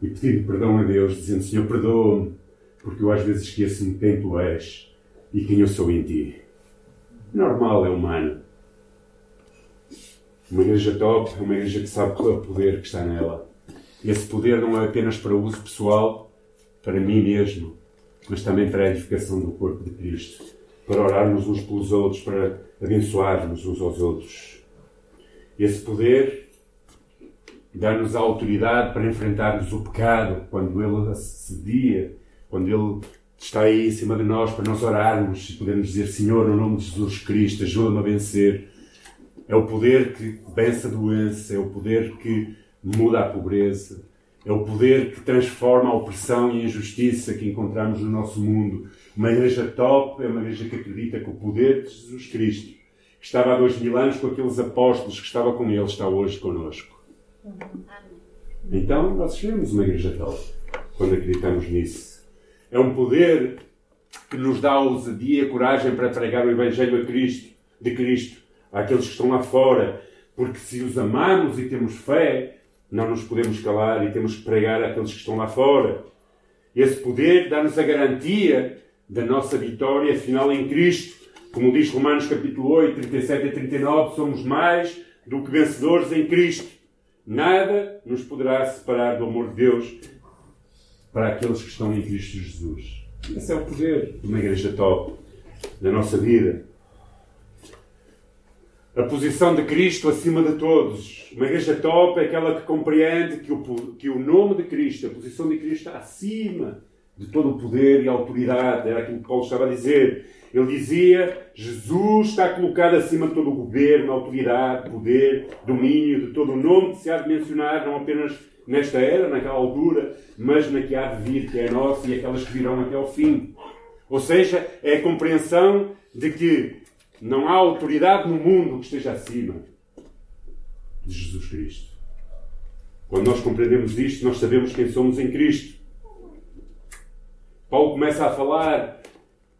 E pedir perdão a Deus, dizendo: Senhor, perdoa-me, porque eu às vezes esqueço-me quem tu és e quem eu sou em ti. Normal, é humano. Uma igreja top é uma igreja que sabe o poder que está nela. E esse poder não é apenas para uso pessoal, para mim mesmo, mas também para a edificação do corpo de Cristo. Para orarmos uns pelos outros, para abençoarmos uns aos outros. Esse poder dá-nos a autoridade para enfrentarmos o pecado quando ele assedia, quando ele está aí em cima de nós para nós orarmos e podermos dizer: Senhor, no nome de Jesus Cristo, ajuda-me a vencer. É o poder que vence a doença, é o poder que muda a pobreza, é o poder que transforma a opressão e a injustiça que encontramos no nosso mundo. Uma igreja top é uma igreja que acredita que o poder de Jesus Cristo, que estava há dois mil anos com aqueles apóstolos, que estava com ele, está hoje conosco. Então, nós seremos uma igreja top quando acreditamos nisso. É um poder que nos dá a ousadia e a coragem para pregar o Evangelho a Cristo, de Cristo àqueles que estão lá fora, porque se os amamos e temos fé, não nos podemos calar e temos que pregar àqueles que estão lá fora. Esse poder dá-nos a garantia da nossa vitória final em Cristo. Como diz Romanos capítulo 8, 37 e 39, somos mais do que vencedores em Cristo. Nada nos poderá separar do amor de Deus para aqueles que estão em Cristo Jesus. Esse é o poder de uma igreja top da nossa vida a posição de Cristo acima de todos. Uma igreja top é aquela que compreende que o, que o nome de Cristo, a posição de Cristo está acima de todo o poder e autoridade. Era aquilo que Paulo estava a dizer. Ele dizia: Jesus está colocado acima de todo o governo, autoridade, poder, domínio, de todo o nome que se há de mencionar, não apenas nesta era, naquela altura, mas na que há de vir, que é nossa e aquelas que virão até ao fim. Ou seja, é a compreensão de que não há autoridade no mundo que esteja acima de Jesus Cristo. Quando nós compreendemos isto, nós sabemos quem somos em Cristo. Paulo começa a falar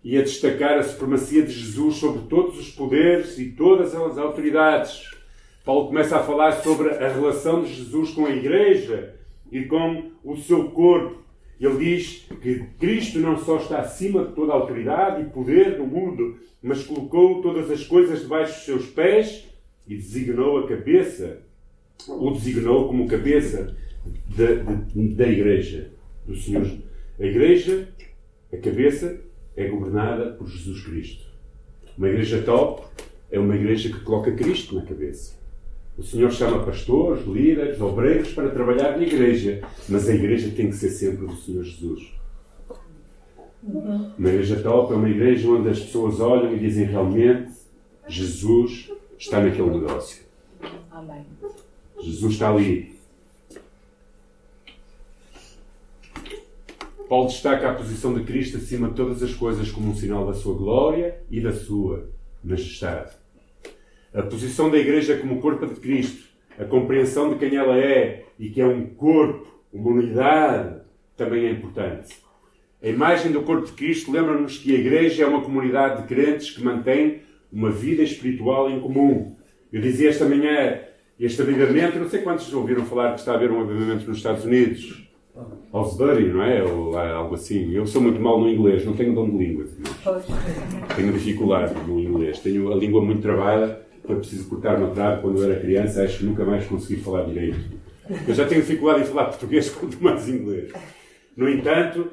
e a destacar a supremacia de Jesus sobre todos os poderes e todas as autoridades. Paulo começa a falar sobre a relação de Jesus com a Igreja e com o seu corpo. Ele diz que Cristo não só está acima de toda a autoridade e poder no mundo, mas colocou todas as coisas debaixo dos seus pés e designou a cabeça, o designou como cabeça da, da Igreja, do Senhor. A Igreja, a cabeça, é governada por Jesus Cristo. Uma igreja top é uma igreja que coloca Cristo na cabeça. O Senhor chama pastores, líderes, obreiros para trabalhar na igreja, mas a igreja tem que ser sempre do Senhor Jesus. Uma igreja top é uma igreja onde as pessoas olham e dizem realmente Jesus está naquele negócio. Amém. Jesus está ali. Paulo destaca a posição de Cristo acima de todas as coisas como um sinal da sua glória e da sua majestade. A posição da Igreja como corpo de Cristo, a compreensão de quem ela é e que é um corpo, uma unidade, também é importante. A imagem do corpo de Cristo lembra-nos que a Igreja é uma comunidade de crentes que mantém uma vida espiritual em comum. Eu dizia esta manhã, este avivamento, não sei quantos ouviram falar que está a haver um avivamento nos Estados Unidos. Osbury, não é? Ou algo assim. Eu sou muito mal no inglês, não tenho dom de línguas. Tenho dificuldade no inglês. Tenho a língua muito travada. Foi preciso cortar uma trave quando eu era criança. Acho que nunca mais consegui falar direito. Eu já tenho dificuldade em falar português quanto mais inglês. No entanto,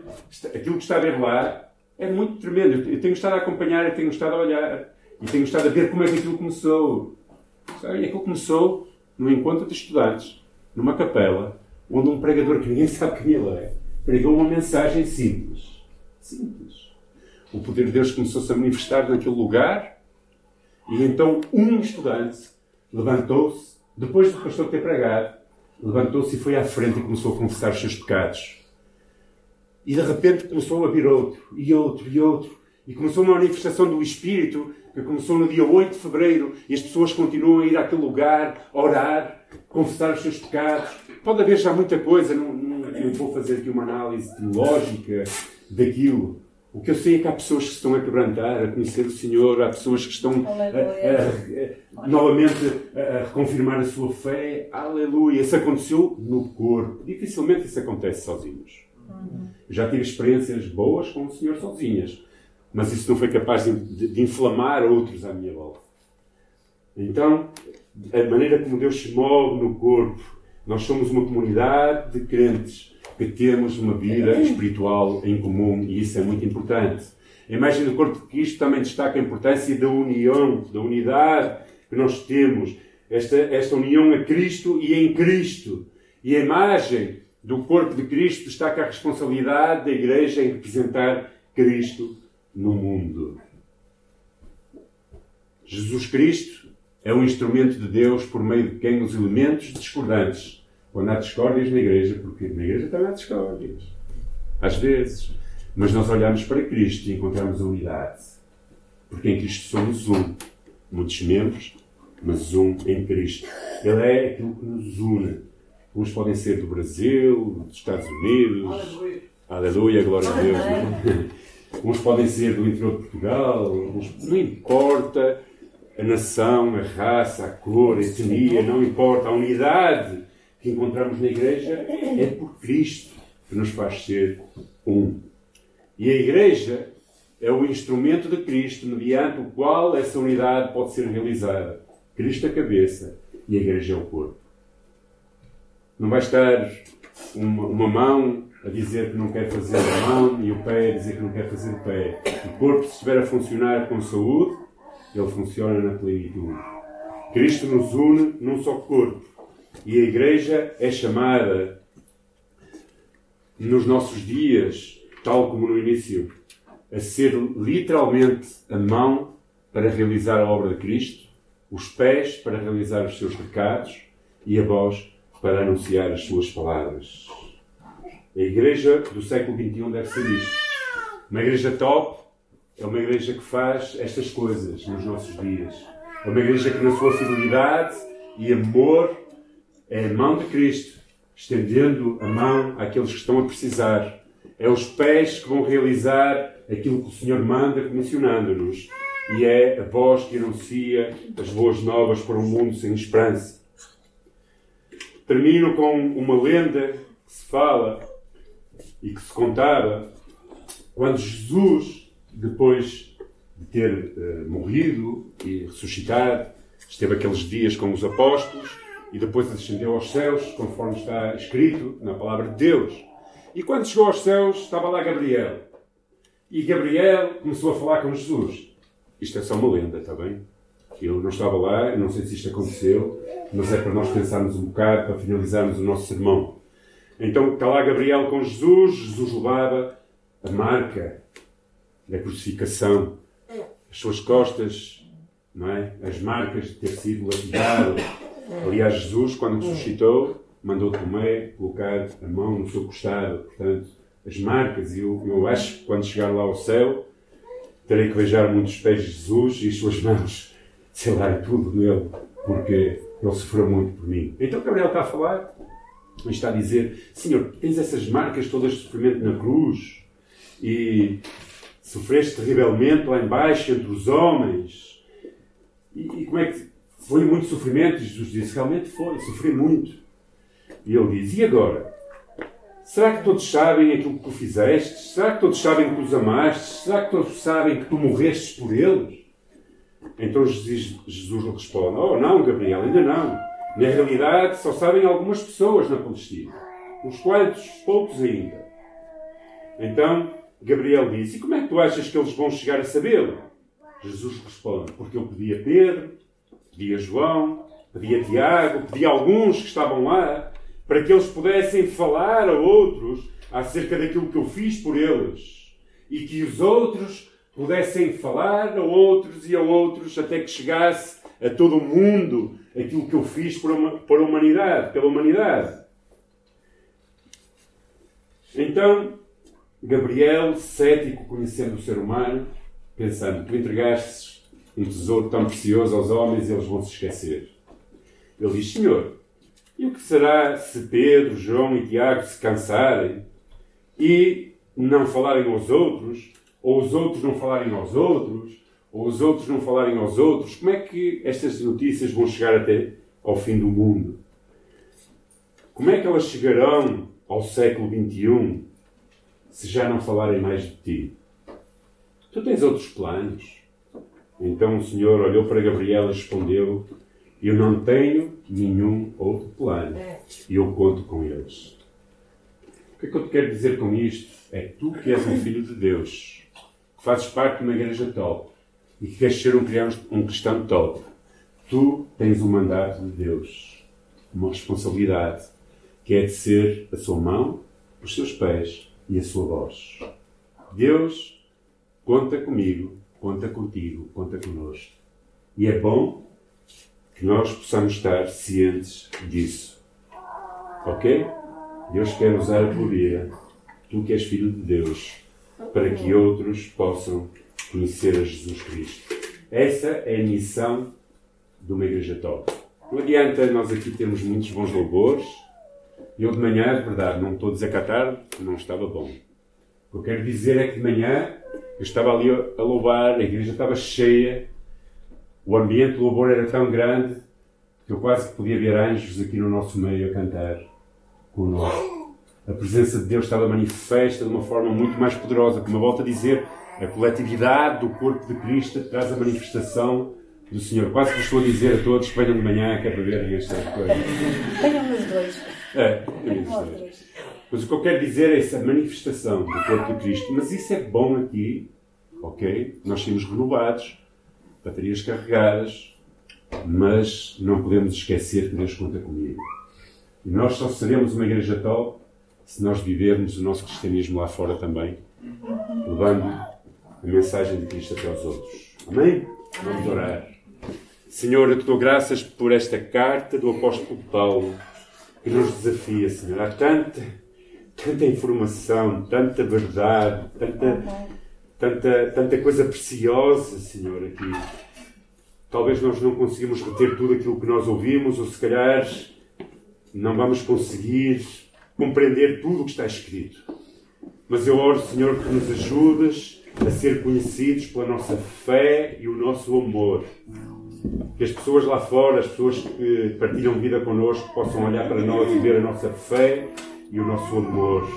aquilo que está a ver lá é muito tremendo. Eu tenho estado a acompanhar, eu tenho estado a olhar e tenho estado a ver como é que aquilo começou. E aquilo começou num encontro de estudantes, numa capela, onde um pregador que ninguém sabe quem ele é, pregou uma mensagem simples. Simples. O poder de Deus começou-se a manifestar naquele lugar E então um estudante levantou-se, depois do pastor ter pregado, levantou-se e foi à frente e começou a confessar os seus pecados. E de repente começou a vir outro, e outro, e outro. E começou uma manifestação do Espírito que começou no dia 8 de fevereiro e as pessoas continuam a ir àquele lugar, orar, confessar os seus pecados. Pode haver já muita coisa, não, não, não vou fazer aqui uma análise teológica daquilo. O que eu sei é que há pessoas que estão a quebrantar, a conhecer o Senhor, há pessoas que estão a, a, a, novamente a, reconfirmar a sua fé. Aleluia! Isso aconteceu no corpo. Dificilmente isso acontece sozinhos. Uhum. Já tive experiências boas com o Senhor sozinhas, mas isso não foi capaz de, de, de inflamar outros à minha volta. Então, a maneira como Deus se move no corpo, nós somos uma comunidade de crentes que temos uma vida espiritual em comum e isso é muito importante. A imagem do corpo de Cristo também destaca a importância da união, da unidade que nós temos, esta, esta união a Cristo e em Cristo. E a imagem do corpo de Cristo destaca a responsabilidade da Igreja em representar Cristo no mundo. Jesus Cristo é um instrumento de Deus por meio de quem os elementos discordantes quando há discórdias na igreja, porque na igreja também há discórdias. Às vezes. Mas nós olhamos para Cristo e encontramos a unidade. Porque em Cristo somos um. Muitos membros, mas um em Cristo. Ele é aquilo que nos une. Uns podem ser do Brasil, dos Estados Unidos. Aleluia, Aleluia glória a Deus. Né? Uns podem ser do interior de Portugal. Uns... Não importa a nação, a raça, a cor, a etnia, não importa. A unidade encontramos na Igreja é por Cristo que nos faz ser um. E a Igreja é o instrumento de Cristo mediante o qual essa unidade pode ser realizada. Cristo a cabeça e a Igreja é o corpo. Não vai estar uma, uma mão a dizer que não quer fazer a mão e o pé a dizer que não quer fazer o pé. O corpo, se estiver a funcionar com saúde, ele funciona na plenitude. Cristo nos une num só corpo e a Igreja é chamada nos nossos dias, tal como no início, a ser literalmente a mão para realizar a obra de Cristo, os pés para realizar os seus pecados e a voz para anunciar as suas palavras. A igreja do século XXI deve ser isto. Uma igreja top é uma igreja que faz estas coisas nos nossos dias. É uma igreja que, na sua fidelidade e amor, é a mão de Cristo, estendendo a mão àqueles que estão a precisar. É os pés que vão realizar aquilo que o Senhor manda, comissionando-nos. E é a voz que anuncia as boas novas para um mundo sem esperança. Termino com uma lenda que se fala e que se contava quando Jesus, depois de ter uh, morrido e ressuscitado, esteve aqueles dias com os apóstolos e depois ascendeu aos céus, conforme está escrito na palavra de Deus. E quando chegou aos céus, estava lá Gabriel. E Gabriel começou a falar com Jesus. Isto é só uma lenda, está bem? Eu não estava lá, não sei se isto aconteceu, mas é para nós pensarmos um bocado, para finalizarmos o nosso sermão. Então está lá Gabriel com Jesus, Jesus levava a marca da crucificação, as suas costas, não é? as marcas de ter sido lapidado, Aliás, Jesus, quando ressuscitou, mandou Tomé colocar a mão no seu costado. Portanto, as marcas, e eu, eu acho que quando chegar lá ao céu, terei que beijar muitos pés de Jesus e as suas mãos, e tudo nele, porque ele sofreu muito por mim. Então Gabriel está a falar e está a dizer: Senhor, tens essas marcas todas de sofrimento na cruz e sofreste terrivelmente lá embaixo entre os homens. E, e como é que foi muito sofrimento. Jesus disse: Realmente foi, sofri muito. E ele diz: E agora? Será que todos sabem aquilo que tu fizeste? Será que todos sabem que os amaste? Será que todos sabem que tu morrestes por eles? Então Jesus, Jesus lhe responde: Oh, não, Gabriel, ainda não. Na realidade, só sabem algumas pessoas na Palestina. Uns quantos, poucos ainda. Então, Gabriel disse: E como é que tu achas que eles vão chegar a sabê-lo? Jesus responde: Porque eu pedi a Pedro, Pedi a João, pedi a Tiago, pedi a alguns que estavam lá, para que eles pudessem falar a outros acerca daquilo que eu fiz por eles. E que os outros pudessem falar a outros e a outros até que chegasse a todo o mundo aquilo que eu fiz por uma, por humanidade, pela humanidade. Então, Gabriel, cético, conhecendo o ser humano, pensando: tu entregastes um tesouro tão precioso aos homens e eles vão se esquecer. Ele diz: Senhor, e o que será se Pedro, João e Tiago se cansarem e não falarem aos outros, ou os outros não falarem aos outros, ou os outros não falarem aos outros? Como é que estas notícias vão chegar até ao fim do mundo? Como é que elas chegarão ao século XXI se já não falarem mais de ti? Tu tens outros planos? Então o Senhor olhou para Gabriel e respondeu: Eu não tenho nenhum outro plano e eu conto com eles. O que é que eu te quero dizer com isto? É que tu que és um filho de Deus, que fazes parte de uma igreja top e que queres ser um, um cristão top, tu tens um mandato de Deus, uma responsabilidade, que é de ser a sua mão, os seus pés e a sua voz. Deus Conta comigo, conta contigo, conta connosco. E é bom que nós possamos estar cientes disso. Ok? Deus quer usar a tua vida, tu que és filho de Deus, para que outros possam conhecer a Jesus Cristo. Essa é a missão de uma igreja top. Não adianta nós aqui termos muitos bons louvores. Eu de manhã, de verdade, não estou a desacatar, não estava bom. O que eu quero dizer é que de manhã eu estava ali a louvar, a igreja estava cheia, o ambiente do louvor era tão grande que eu quase podia ver anjos aqui no nosso meio a cantar conosco. A presença de Deus estava manifesta de uma forma muito mais poderosa. Como eu volto a dizer, a coletividade do corpo de Cristo traz a manifestação do Senhor. Quase que estou a dizer a todos que venham de manhã, que é para verem estas coisas. Tenham os dois. É, tenham os dois. Mas o que eu quero dizer é essa manifestação do corpo de Cristo. Mas isso é bom aqui, ok? Nós temos renovados, baterias carregadas, mas não podemos esquecer que Deus conta comigo. E nós só seremos uma igreja tal se nós vivermos o nosso cristianismo lá fora também, levando a mensagem de Cristo até aos outros. Amém? Vamos orar. Senhor, eu te dou graças por esta carta do apóstolo Paulo que nos desafia, Senhor. Há tanta tanta informação, tanta verdade, tanta, tanta, tanta coisa preciosa, Senhor, aqui. Talvez nós não conseguimos reter tudo aquilo que nós ouvimos, ou se calhar não vamos conseguir compreender tudo o que está escrito. Mas eu oro, Senhor, que nos ajudes a ser conhecidos pela nossa fé e o nosso amor. Que as pessoas lá fora, as pessoas que partilham vida connosco, possam olhar para nós e ver a nossa fé e o nosso amor.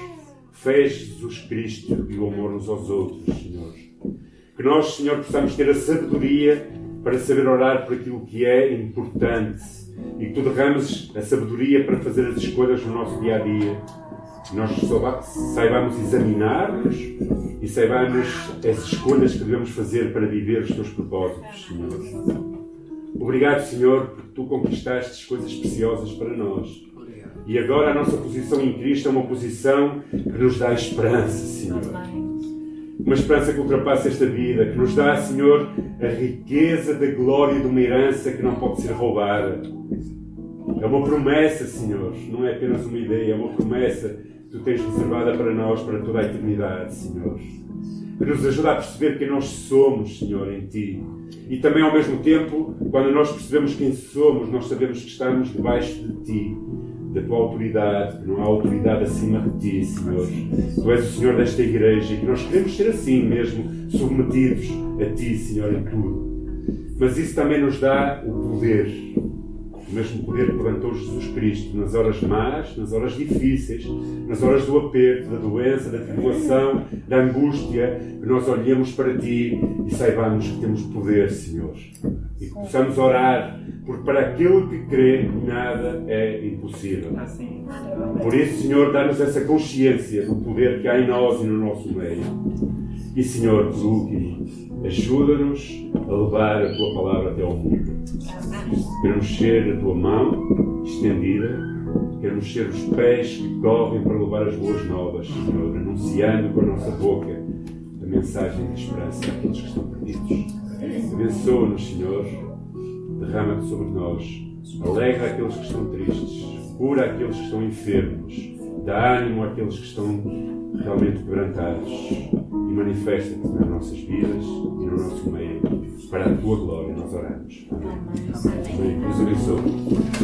Fé Jesus Cristo e o amor uns aos outros, Senhor. Que nós, Senhor, possamos ter a sabedoria para saber orar por aquilo que é importante e que tu derrames a sabedoria para fazer as escolhas no nosso dia a dia. Nós saibamos examinar-nos e saibamos as escolhas que devemos fazer para viver os teus propósitos, Senhor. Obrigado, Senhor, porque tu conquistaste coisas preciosas para nós. E agora a nossa posição em Cristo é uma posição que nos dá esperança, Senhor. Uma esperança que ultrapassa esta vida, que nos dá, Senhor, a riqueza da glória de uma herança que não pode ser roubada. É uma promessa, Senhor, não é apenas uma ideia, é uma promessa que tu tens reservada para nós para toda a eternidade, Senhor. Que nos ajuda a perceber quem nós somos, Senhor, em Ti. E também, ao mesmo tempo, quando nós percebemos quem somos, nós sabemos que estamos debaixo de Ti da tua autoridade, que não há autoridade acima de ti, Senhor. Tu és o Senhor desta igreja e que nós queremos ser assim mesmo, submetidos a ti, Senhor, em tudo. Mas isso também nos dá o poder o mesmo poder que levantou Jesus Cristo nas horas más, nas horas difíceis, nas horas do aperto, da doença, da tribulação, da angústia, que nós olhemos para Ti e saibamos que temos poder, Senhor. E que possamos orar, porque para aquele que crê, nada é impossível. Por isso, Senhor, dá-nos essa consciência do poder que há em nós e no nosso meio. E, Senhor, por último, ajuda-nos a levar a Tua palavra até ao mundo. Queremos ser a Tua mão estendida, queremos ser os pés que correm para levar as boas novas, Senhor, anunciando com a nossa boca a mensagem de esperança àqueles que estão perdidos. Abençoa-nos, Senhor, derrama-te sobre nós, alegra aqueles que estão tristes, cura aqueles que estão enfermos, dá ânimo àqueles que estão realmente quebrantados e manifesta-te nas nossas vidas e no nosso meio, para a tua glória nós oramos. Amém. Amém. Deus abençoe.